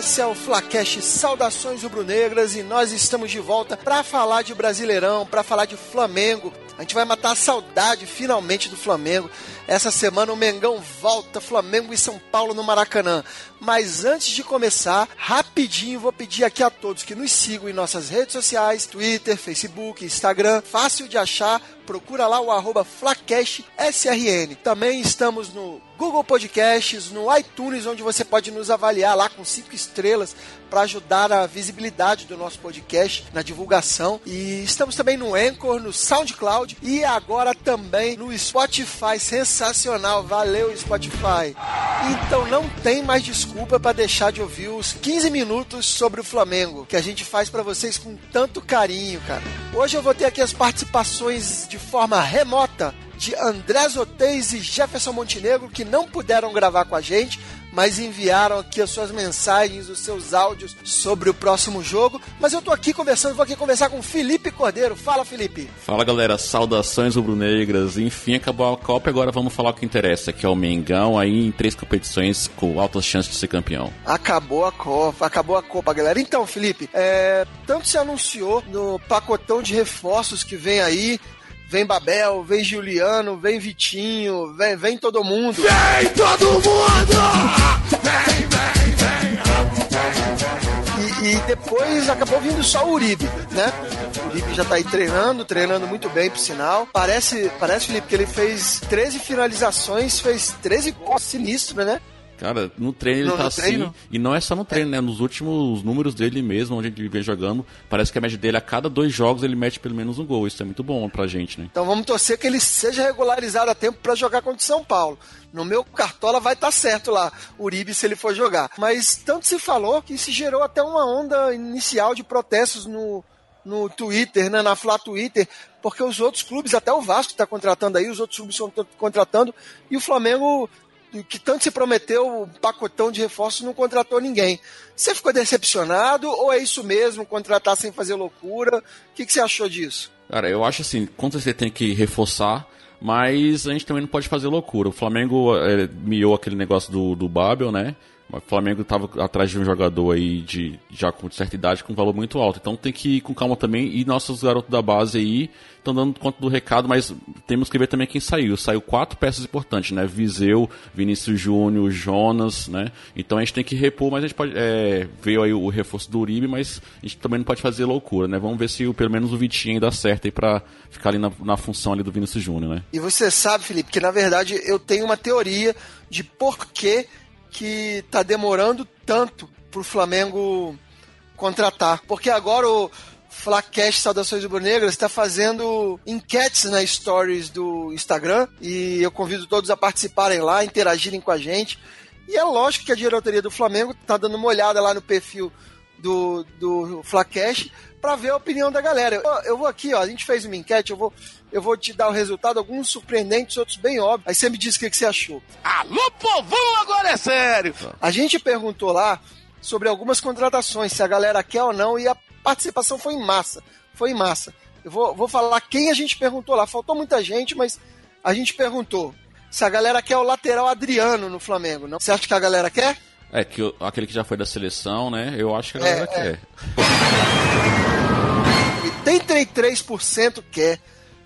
esse é o Flacash Saudações Rubro-Negras e nós estamos de volta para falar de Brasileirão, para falar de Flamengo. A gente vai matar a saudade finalmente do Flamengo. Essa semana o Mengão volta, Flamengo e São Paulo no Maracanã. Mas antes de começar, rapidinho vou pedir aqui a todos que nos sigam em nossas redes sociais, Twitter, Facebook, Instagram, fácil de achar, procura lá o arroba FlacashSRN. Também estamos no Google Podcasts, no iTunes, onde você pode nos avaliar lá com cinco estrelas para ajudar a visibilidade do nosso podcast na divulgação. E estamos também no Anchor, no SoundCloud e agora também no Spotify. Sensacional, valeu Spotify. Então não tem mais desculpa para deixar de ouvir os 15 minutos sobre o Flamengo que a gente faz para vocês com tanto carinho, cara. Hoje eu vou ter aqui as participações de forma remota de André Zotez e Jefferson Montenegro que não puderam gravar com a gente, mas enviaram aqui as suas mensagens, os seus áudios sobre o próximo jogo. Mas eu tô aqui conversando, vou aqui conversar com Felipe Cordeiro. Fala, Felipe. Fala, galera. Saudações rubro-negras. Enfim, acabou a Copa e agora vamos falar o que interessa, que é o Mengão aí em três competições com altas chances de ser campeão. Acabou a Copa, acabou a Copa, galera. Então, Felipe, é, tanto se anunciou no pacotão de reforços que vem aí, Vem Babel, vem Juliano, vem Vitinho, vem, vem todo mundo. Vem todo mundo! Vem, vem, vem! E, e depois acabou vindo só o Uribe, né? O Uribe já tá aí treinando, treinando muito bem, por sinal. Parece, parece Felipe, que ele fez 13 finalizações, fez 13 gols sinistros, né? Cara, no treino ele tá assim. Treino? E não é só no treino, né? Nos últimos números dele mesmo, onde ele vem jogando, parece que a média dele a cada dois jogos ele mete pelo menos um gol. Isso é muito bom pra gente, né? Então vamos torcer que ele seja regularizado a tempo para jogar contra o São Paulo. No meu cartola vai estar tá certo lá, Uribe, se ele for jogar. Mas tanto se falou que se gerou até uma onda inicial de protestos no, no Twitter, né, na Flá Twitter, porque os outros clubes, até o Vasco está contratando aí, os outros clubes estão contratando, e o Flamengo que tanto se prometeu um pacotão de reforços não contratou ninguém. Você ficou decepcionado ou é isso mesmo, contratar sem fazer loucura? O que, que você achou disso? Cara, eu acho assim, quando você tem que reforçar, mas a gente também não pode fazer loucura. O Flamengo é, miou aquele negócio do, do Babel, né? O Flamengo estava atrás de um jogador aí de já com certa idade com um valor muito alto. Então tem que ir com calma também. E nossos garotos da base aí estão dando conta do recado, mas temos que ver também quem saiu. Saiu quatro peças importantes, né? Viseu, Vinícius Júnior, Jonas, né? Então a gente tem que repor, mas a gente pode. É, veio aí o reforço do Uribe, mas a gente também não pode fazer loucura, né? Vamos ver se pelo menos o Vitinho dá certo aí pra ficar ali na, na função ali do Vinícius Júnior, né? E você sabe, Felipe, que na verdade eu tenho uma teoria de por que que tá demorando tanto pro Flamengo contratar. Porque agora o Flacast Saudações Rubro-Negras está fazendo enquetes na stories do Instagram e eu convido todos a participarem lá, interagirem com a gente. E é lógico que a diretoria do Flamengo tá dando uma olhada lá no perfil do, do Flacast para ver a opinião da galera. Eu, eu, vou aqui, ó, a gente fez uma enquete, eu vou, eu vou te dar o resultado, alguns surpreendentes, outros bem óbvios. Aí você me diz o que, que você achou. Alô, povão, agora é sério! A gente perguntou lá sobre algumas contratações, se a galera quer ou não, e a participação foi em massa. Foi em massa. Eu vou, vou falar quem a gente perguntou lá. Faltou muita gente, mas a gente perguntou se a galera quer o lateral Adriano no Flamengo. Não? Você acha que a galera quer? É, que aquele que já foi da seleção, né? Eu acho que a galera é, quer. É. 83% quer,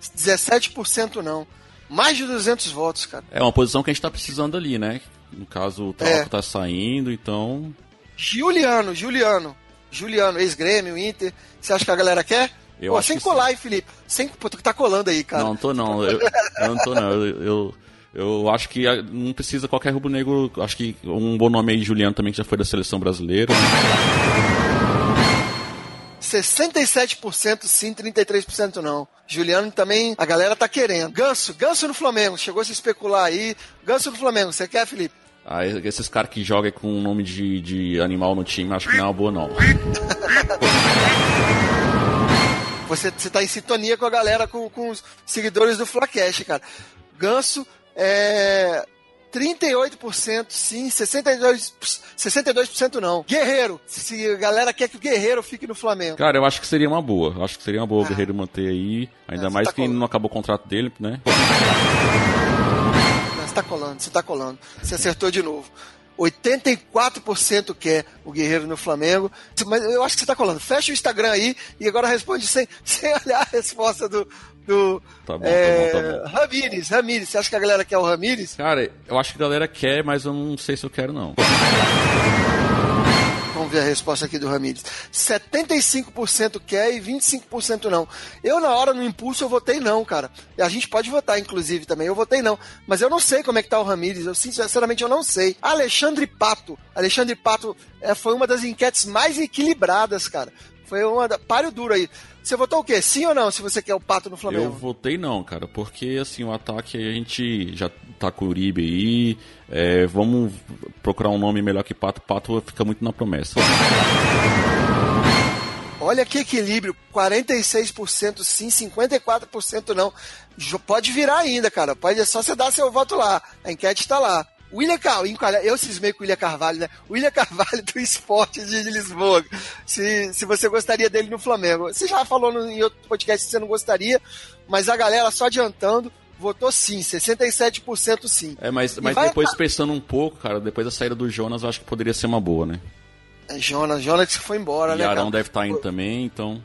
17% não. Mais de 200 votos, cara. É uma posição que a gente tá precisando ali, né? No caso, o Trauco é. tá saindo, então. Juliano, Juliano. Juliano, ex-grêmio, Inter. Você acha que a galera quer? Eu Pô, sem colar, hein, Felipe? Sem, pô, tu que tá colando aí, cara. Não, tô não. Eu, eu não tô não. Eu, eu, eu, acho que não precisa qualquer rubro-negro. Acho que um bom nome aí, Juliano, também, que já foi da seleção brasileira. 67% sim, 33% não. Juliano também, a galera tá querendo. Ganso, Ganso no Flamengo, chegou a se especular aí. Ganso no Flamengo, você quer, Felipe? Ah, esses caras que jogam com o nome de, de animal no time, acho que não é uma boa, não. Você, você tá em sintonia com a galera, com, com os seguidores do Flacash, cara. Ganso é, 38% sim, 62%, 62% não. Guerreiro, se a galera quer que o Guerreiro fique no Flamengo. Cara, eu acho que seria uma boa. Acho que seria uma boa ah. o Guerreiro manter aí. Ainda ah, mais tá que não acabou o contrato dele, né? Você tá colando, você tá colando. Você acertou de novo. 84% quer o Guerreiro no Flamengo. Mas eu acho que você tá colando. Fecha o Instagram aí e agora responde sem, sem olhar a resposta do, do Tá bom, é, tá bom, tá bom. Ramires. Ramires, você acha que a galera quer o Ramires? Cara, eu acho que a galera quer, mas eu não sei se eu quero, não. Vamos ver a resposta aqui do Ramires. 75% quer e 25% não. Eu, na hora, no impulso, eu votei não, cara. E a gente pode votar, inclusive, também. Eu votei não. Mas eu não sei como é que tá o Ramires. Eu, sinceramente, eu não sei. Alexandre Pato. Alexandre Pato é, foi uma das enquetes mais equilibradas, cara. Foi uma da... Páreo duro aí. Você votou o quê? Sim ou não, se você quer o Pato no Flamengo? Eu votei não, cara, porque assim, o ataque a gente já tá com o Uribe aí. é, vamos procurar um nome melhor que Pato. Pato fica muito na promessa. Olha que equilíbrio, 46% sim, 54% não. Pode virar ainda, cara. Pode é só você dar seu voto lá. A enquete está lá. William Carvalho, eu cismei com o William Carvalho, né? William Carvalho do Esporte de Lisboa. Se, se você gostaria dele no Flamengo. Você já falou no, em outro podcast que você não gostaria, mas a galera, só adiantando, votou sim, 67% sim. É, mas, E mas vai- depois pensando um pouco, cara, depois da saída do Jonas, eu acho que poderia ser uma boa, né? É Jonas, Jonas foi embora, e né? Arão cara? deve estar indo também, então.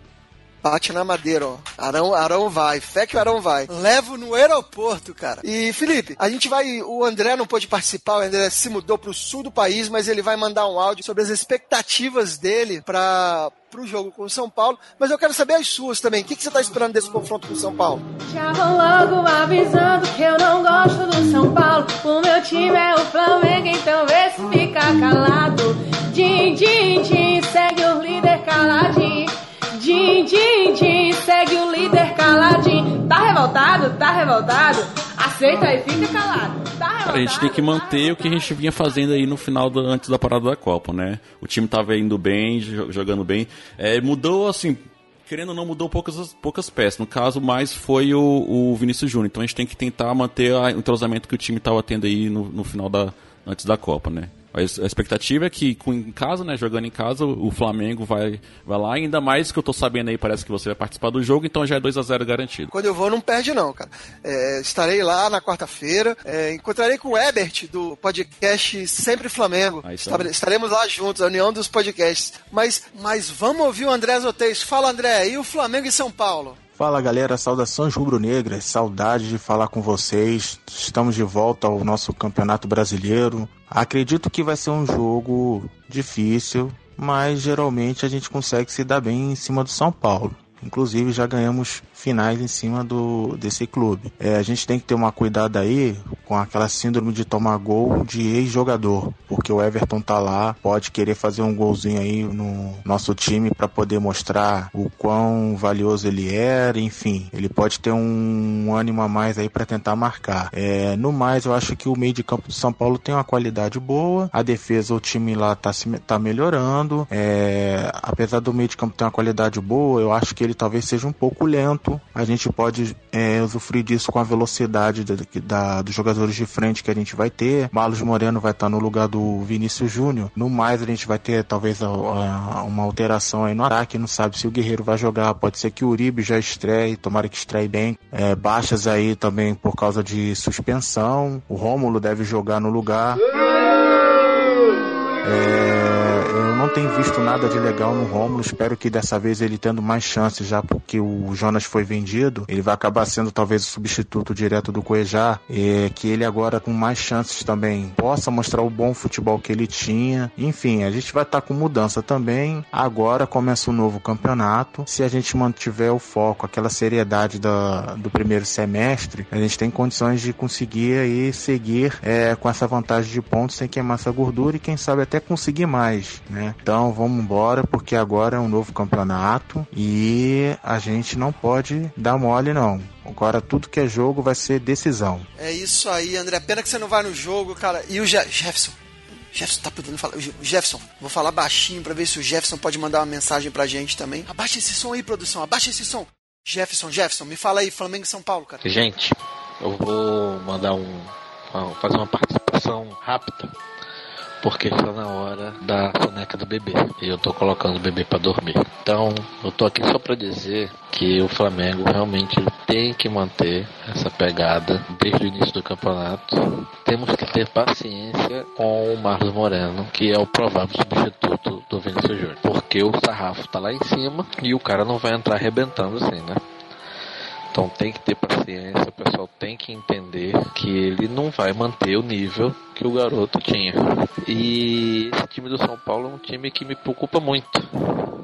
Bate na madeira, ó. Arão, Arão vai. Fé que o Arão vai. Levo no aeroporto, cara. E, Felipe, a gente vai. O André não pôde participar, o André se mudou pro sul do país, mas ele vai mandar um áudio sobre as expectativas dele para pro jogo com o São Paulo. Mas eu quero saber as suas também. O que, que você tá esperando desse confronto com o São Paulo? Já vou logo avisando que eu não gosto do São Paulo. O meu time é o Flamengo, então vê se fica calado. Din, din, din, segue o líder caladinho. Din, din, din, segue o líder caladinho. Tá revoltado? Tá revoltado? Aceita e fica calado. Tá revoltado? Cara, a gente tem que manter o que a gente vinha fazendo aí no final da, antes da parada da Copa, né? O time tava indo bem, jo- jogando bem. É, mudou, assim, querendo ou não, mudou poucas, poucas peças. No caso, mais foi o, o Vinícius Júnior. Então a gente tem que tentar manter o entrosamento que o time tava tendo aí no, no final da. antes da Copa, né? A expectativa é que com, em casa, né, jogando em casa, o Flamengo vai, vai lá, ainda mais que eu tô sabendo aí, parece que você vai participar do jogo, então já é 2 a 0 garantido. Quando eu vou, não perde, não, cara. É, estarei lá na quarta-feira. É, encontrarei com o Ebert, do podcast Sempre Flamengo. Aí. Estare- Estaremos lá juntos, a união dos podcasts. Mas, mas vamos ouvir o André Zotez. Fala, André. E o Flamengo e São Paulo? Fala galera, saudações rubro-negras, saudade de falar com vocês. Estamos de volta ao nosso Campeonato Brasileiro. Acredito que vai ser um jogo difícil, mas geralmente a gente consegue se dar bem em cima do São Paulo. Inclusive já ganhamos finais em cima do desse clube. É, a gente tem que ter uma cuidado aí com aquela síndrome de tomar gol de ex-jogador, porque o Everton tá lá, pode querer fazer um golzinho aí no nosso time para poder mostrar o quão valioso ele era, enfim, ele pode ter um ânimo a mais aí para tentar marcar. É, no mais, eu acho que o meio de campo do São Paulo tem uma qualidade boa, a defesa, o time lá tá, tá melhorando, é, apesar do meio de campo ter uma qualidade boa, eu acho que ele talvez seja um pouco lento. A gente pode é, usufruir disso com a velocidade da, da- dos jogadores de frente que a gente vai ter. Marlos Moreno vai estar no lugar do Vinícius Júnior. No mais, a gente vai ter talvez a- a- uma alteração aí no ataque. Não sabe se o Guerreiro vai jogar. Pode ser que o Uribe já estreie, tomara que estreie bem. É, baixas aí também por causa de suspensão. O Rômulo deve jogar no lugar. É, tenho visto nada de legal no Rômulo. Espero que dessa vez ele tendo mais chances, já porque o Jonas foi vendido, ele vai acabar sendo talvez o substituto direto do Cuejá. É, que ele agora com mais chances também possa mostrar o bom futebol que ele tinha. Enfim, a gente vai estar com mudança também. Agora começa o novo campeonato. Se a gente mantiver o foco, aquela seriedade da, do primeiro semestre, a gente tem condições de conseguir aí seguir é, com essa vantagem de pontos sem queimar essa gordura e quem sabe até conseguir mais, né? Então vamos embora porque agora é um novo campeonato e a gente não pode dar mole não. Agora tudo que é jogo vai ser decisão. É isso aí, André. Pena que você não vai no jogo, cara. E o Je Jefferson? Jefferson tá podendo falar. Jefferson, vou falar baixinho pra ver se o Jefferson pode mandar uma mensagem pra gente também. Abaixa esse som aí, produção. Abaixa esse som. Jefferson, Jefferson, me fala aí, Flamengo e São Paulo, cara. Gente, eu vou mandar um. fazer uma participação rápida. Porque está na hora da soneca do bebê. E eu tô colocando o bebê para dormir. Então, eu tô aqui só para dizer que o Flamengo realmente tem que manter essa pegada desde o início do campeonato. Temos que ter paciência com o Marlos Moreno, que é o provável substituto do Vinícius Júnior. Porque o sarrafo tá lá em cima e o cara não vai entrar arrebentando assim, né? Então tem que ter paciência, o pessoal tem que entender que ele não vai manter o nível que o garoto tinha. E esse time do São Paulo é um time que me preocupa muito,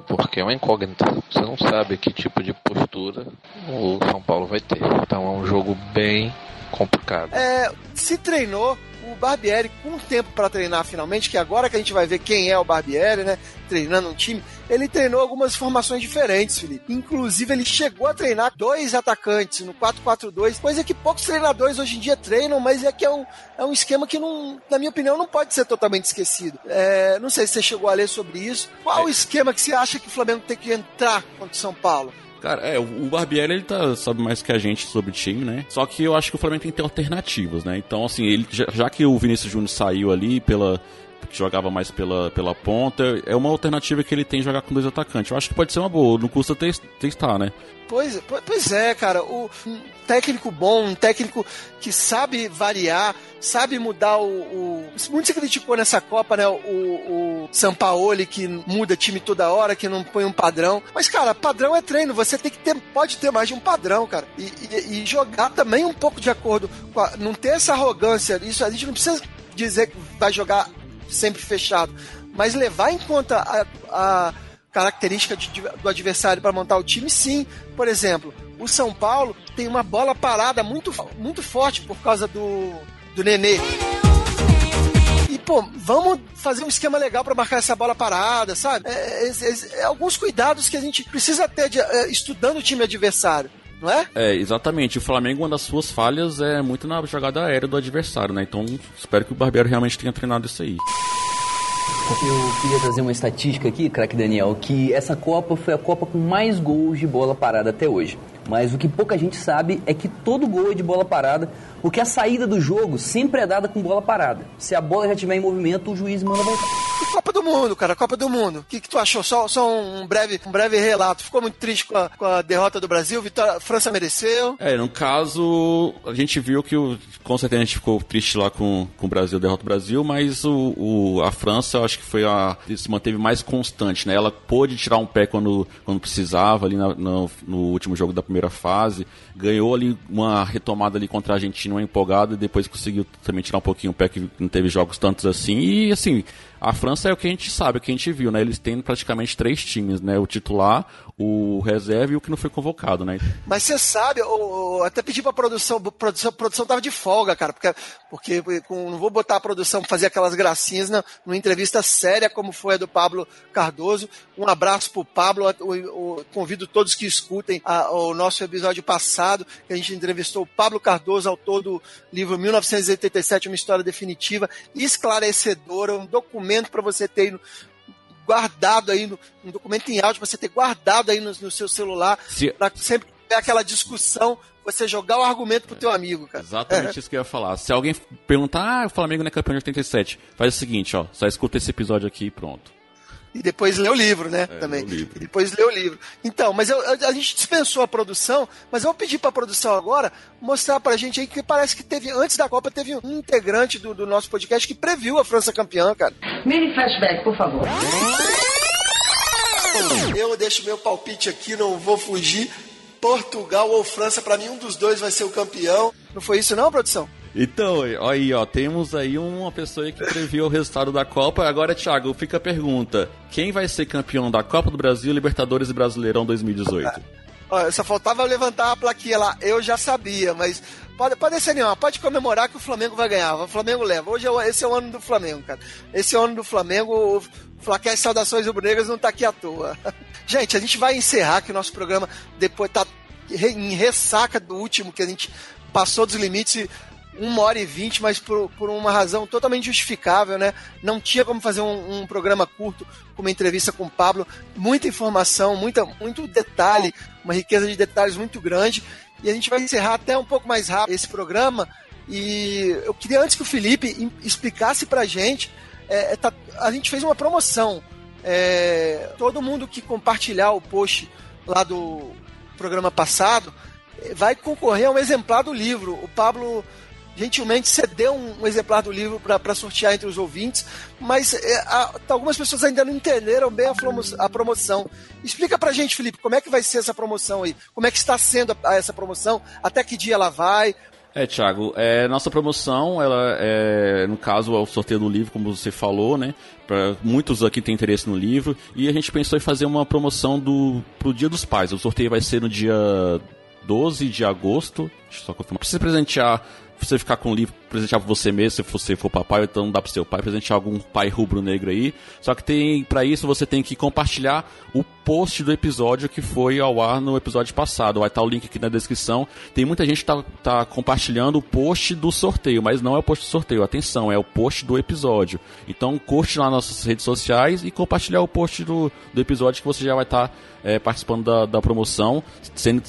porque é uma incógnita. Você não sabe que tipo de postura o São Paulo vai ter. Então é um jogo bem complicado. É, se treinou o Barbieri com tempo para treinar finalmente, que agora que a gente vai ver quem é o Barbieri, né? Treinando um time, ele treinou algumas formações diferentes, Felipe. Inclusive, ele chegou a treinar dois atacantes no 4-4-2, coisa que poucos treinadores hoje em dia treinam, mas é que é um, é um esquema que, não, na minha opinião, não pode ser totalmente esquecido. É, não sei se você chegou a ler sobre isso. Qual é. o esquema que você acha que o Flamengo tem que entrar contra o São Paulo? Cara, é, o Barbieri ele tá, sabe mais que a gente sobre time, né? Só que eu acho que o Flamengo tem que ter alternativas, né? Então, assim, ele, já, já que o Vinícius Júnior saiu ali pela, que jogava mais pela, pela ponta, é uma alternativa que ele tem jogar com dois atacantes. Eu acho que pode ser uma boa, não custa testar, né? Pois, pois é, cara. O, um técnico bom, um técnico que sabe variar, sabe mudar o. o... Muito se criticou nessa Copa, né? O, o Sampaoli que muda time toda hora, que não põe um padrão. Mas, cara, padrão é treino. Você tem que ter, pode ter mais de um padrão, cara. E, e, e jogar também um pouco de acordo a, Não ter essa arrogância. Isso a gente não precisa dizer que vai jogar sempre fechado. Mas levar em conta a, a característica de, do adversário para montar o time, sim. Por exemplo, o São Paulo tem uma bola parada muito, muito forte por causa do, do Nenê. E, pô, vamos fazer um esquema legal para marcar essa bola parada, sabe? É, é, é, é, alguns cuidados que a gente precisa ter de, é, estudando o time adversário não é? É, exatamente. O Flamengo, uma das suas falhas é muito na jogada aérea do adversário, né? Então, espero que o Barbeiro realmente tenha treinado isso aí. Eu queria trazer uma estatística aqui, craque Daniel, que essa Copa foi a Copa com mais gols de bola parada até hoje. Mas o que pouca gente sabe é que todo gol é de bola parada, porque a saída do jogo sempre é dada com bola parada. Se a bola já estiver em movimento, o juiz manda voltar. E Copa do Mundo, cara, Copa do Mundo. O que, que tu achou? Só, só um, breve, um breve relato. Ficou muito triste com a, com a derrota do Brasil? Vitória, a França mereceu? É, no caso, a gente viu que o, com certeza a gente ficou triste lá com, com o Brasil, a derrota do Brasil, mas o, o, a França, eu acho que foi a. se manteve mais constante, né? Ela pôde tirar um pé quando, quando precisava ali na, no, no último jogo da primeira fase. Ganhou ali uma retomada ali contra a Argentina, uma empolgada, e depois conseguiu também tirar um pouquinho o pé, que não teve jogos tantos assim. E assim, a França é o que a gente sabe, o que a gente viu, né? Eles têm praticamente três times, né? O titular, o reserva e o que não foi convocado, né? Mas você sabe, eu, eu até pedi pra produção, produção, produção tava de folga, cara, porque, porque não vou botar a produção pra fazer aquelas gracinhas na, numa entrevista séria como foi a do Pablo Cardoso. Um abraço pro Pablo, eu, eu convido todos que escutem a, o nosso episódio passado, que a gente entrevistou o Pablo Cardoso, autor do livro 1987, Uma História Definitiva, esclarecedora, um documento para você ter guardado aí, no, um documento em áudio, você ter guardado aí no, no seu celular, Se... para sempre ter aquela discussão, você jogar o argumento pro teu amigo, cara. Exatamente é. isso que eu ia falar. Se alguém perguntar, ah, o Flamengo não é campeão de 87, faz o seguinte, ó, só escuta esse episódio aqui e pronto e depois lê o livro, né? É, também. Livro. E depois lê o livro. Então, mas eu, a gente dispensou a produção, mas eu vou pedir para a produção agora mostrar para a gente aí que parece que teve, antes da Copa, teve um integrante do, do nosso podcast que previu a França campeã, cara. Mini flashback, por favor. Eu deixo meu palpite aqui, não vou fugir. Portugal ou França, para mim um dos dois vai ser o campeão. Não foi isso não, produção? Então, aí, ó, temos aí uma pessoa que previu o resultado da Copa. Agora, Thiago, fica a pergunta: quem vai ser campeão da Copa do Brasil, Libertadores e Brasileirão 2018? Olha, só faltava levantar a plaquinha lá. Eu já sabia, mas pode, pode ser nenhuma. Pode comemorar que o Flamengo vai ganhar. O Flamengo leva. Hoje é, esse é o ano do Flamengo, cara. Esse é o ano do Flamengo. O Flaquete Saudações Rubro-Negras não tá aqui à toa. Gente, a gente vai encerrar que o nosso programa depois tá em ressaca do último que a gente passou dos limites uma hora e vinte, mas por, por uma razão totalmente justificável, né? Não tinha como fazer um, um, programa curto com uma entrevista com o Pablo. Muita informação, muita, muito detalhe, uma riqueza de detalhes muito grande. E a gente vai encerrar até um pouco mais rápido esse programa. E eu queria antes que o Felipe explicasse pra gente é, é, tá- a gente fez uma promoção. É, todo mundo que compartilhar o post lá do programa passado eh, vai concorrer a um exemplar do livro. O Pablo gentilmente cedeu um, um exemplar do livro para sortear entre os ouvintes, mas é, a- algumas pessoas ainda não entenderam bem a, flomo- a promoção. Explica pra gente, Felipe, como é que vai ser essa promoção aí? Como é que está sendo a- essa promoção? Até que dia ela vai? É, Thiago, é, nossa promoção, ela é, no caso, é o sorteio do livro, como você falou, né? Pra, muitos aqui têm interesse no livro. E a gente pensou em fazer uma promoção do, pro Dia dos Pais. O sorteio vai ser no dia 12 de agosto. Deixa eu só confirmar. Você presentear, você ficar com o livro, presentear pra você mesmo, se você for papai, então dá pro seu pai, presentear algum pai rubro-negro aí. Só que tem, para isso você tem que compartilhar o post do episódio que foi ao ar no episódio passado. Vai estar o link aqui na descrição. Tem muita gente que tá, tá compartilhando o post do sorteio, mas não é o post do sorteio. Atenção, é o post do episódio. Então curte lá nossas redes sociais e compartilhar o post do, do episódio que você já vai estar é, participando da, da promoção.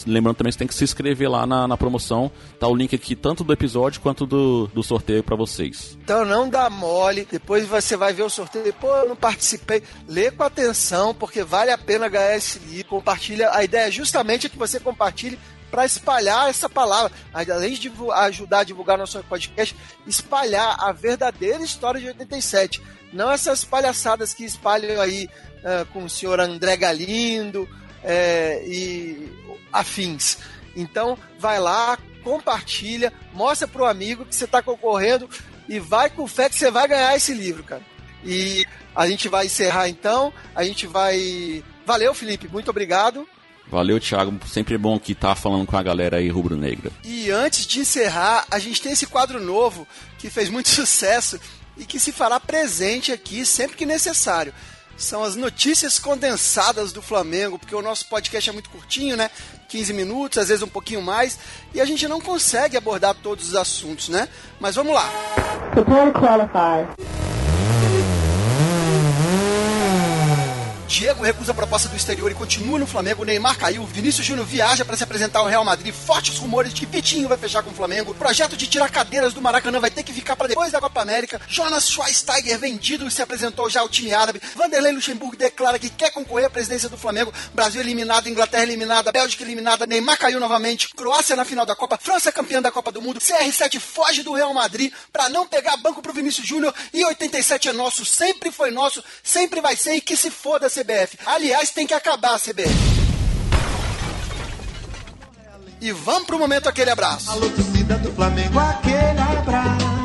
Lembrando também que você tem que se inscrever lá na, na promoção. Tá o link aqui tanto do episódio quanto do, do sorteio para vocês. Então não dá mole. Depois você vai ver o sorteio. Pô, eu não participei. Lê com atenção, porque vale a pena esse livro. Compartilha. A ideia é justamente que você compartilhe para espalhar essa palavra. Além de ajudar a divulgar nosso podcast, espalhar a verdadeira história de 87. Não essas palhaçadas que espalham aí ah, com o senhor André Galindo é, e afins. Então, vai lá, compartilha, mostra pro amigo que você está concorrendo e vai com fé que você vai ganhar esse livro, cara. E a gente vai encerrar então, a gente vai. Valeu, Felipe, muito obrigado. Valeu, Thiago. Sempre é bom que tá falando com a galera aí rubro-negra. E antes de encerrar, a gente tem esse quadro novo que fez muito sucesso e que se fará presente aqui sempre que necessário. São as notícias condensadas do Flamengo, porque o nosso podcast é muito curtinho, né? 15 minutos, às vezes um pouquinho mais, e a gente não consegue abordar todos os assuntos, né? Mas vamos lá. Prepare qualify. Diego recusa a proposta do exterior e continua no Flamengo. Neymar caiu. Vinícius Júnior viaja para se apresentar ao Real Madrid. Fortes rumores de que Vitinho vai fechar com o Flamengo. Projeto de tirar cadeiras do Maracanã vai ter que ficar para depois da Copa América. Jonas Schweinsteiger vendido se apresentou já ao time árabe. Vanderlei Luxemburgo declara que quer concorrer à presidência do Flamengo. Brasil eliminado, Inglaterra eliminada, Bélgica eliminada. Neymar caiu novamente. Croácia na final da Copa. França campeã da Copa do Mundo. CR7 foge do Real Madrid para não pegar banco pro Vinícius Júnior. E 87 é nosso, sempre foi nosso, sempre vai ser e que se foda CBF. Aliás, tem que acabar a CBF. E vamos pro momento aquele abraço. Alô, torcida do Flamengo, aquele abraço.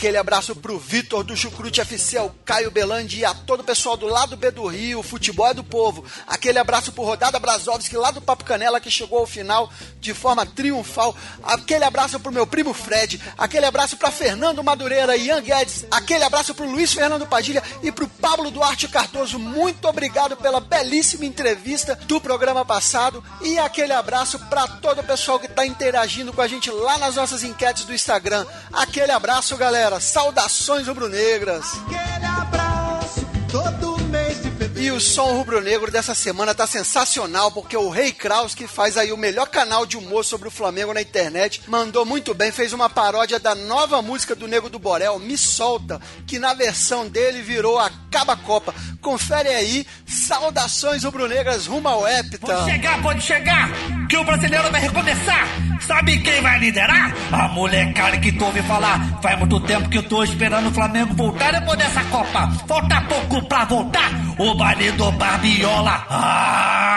Aquele abraço pro Vitor do Chucrute FC, ao Caio Belandi e a todo o pessoal do lado B do Rio, futebol é do povo. Aquele abraço pro Rodada Brasovski lá do Papo Canela que chegou ao final de forma triunfal. Aquele abraço pro meu primo Fred. Aquele abraço pra Fernando Madureira e Ian Guedes. Aquele abraço pro Luiz Fernando Padilha e pro Pablo Duarte Cardoso. Muito obrigado pela belíssima entrevista do programa passado. E aquele abraço pra todo o pessoal que tá interagindo com a gente lá nas nossas enquetes do Instagram. Aquele abraço, galera. Saudações rubro-negras. Aquele abraço, todo mês de fevereiro. E o som rubro-negro dessa semana tá sensacional, porque o Rei Kraus, que faz aí o melhor canal de humor sobre o Flamengo na internet, mandou muito bem, fez uma paródia da nova música do Nego do Borel, Me Solta, que na versão dele virou Acaba Copa. Confere aí, saudações rubro-negras rumo ao Hepta. Pode chegar, pode chegar, que o brasileiro vai recomeçar. Sabe quem vai liderar? A molecada que tu ouve falar. Faz muito tempo que eu tô esperando o Flamengo voltar depois dessa Copa. Falta pouco pra voltar. O baile do Barbiola. Ah!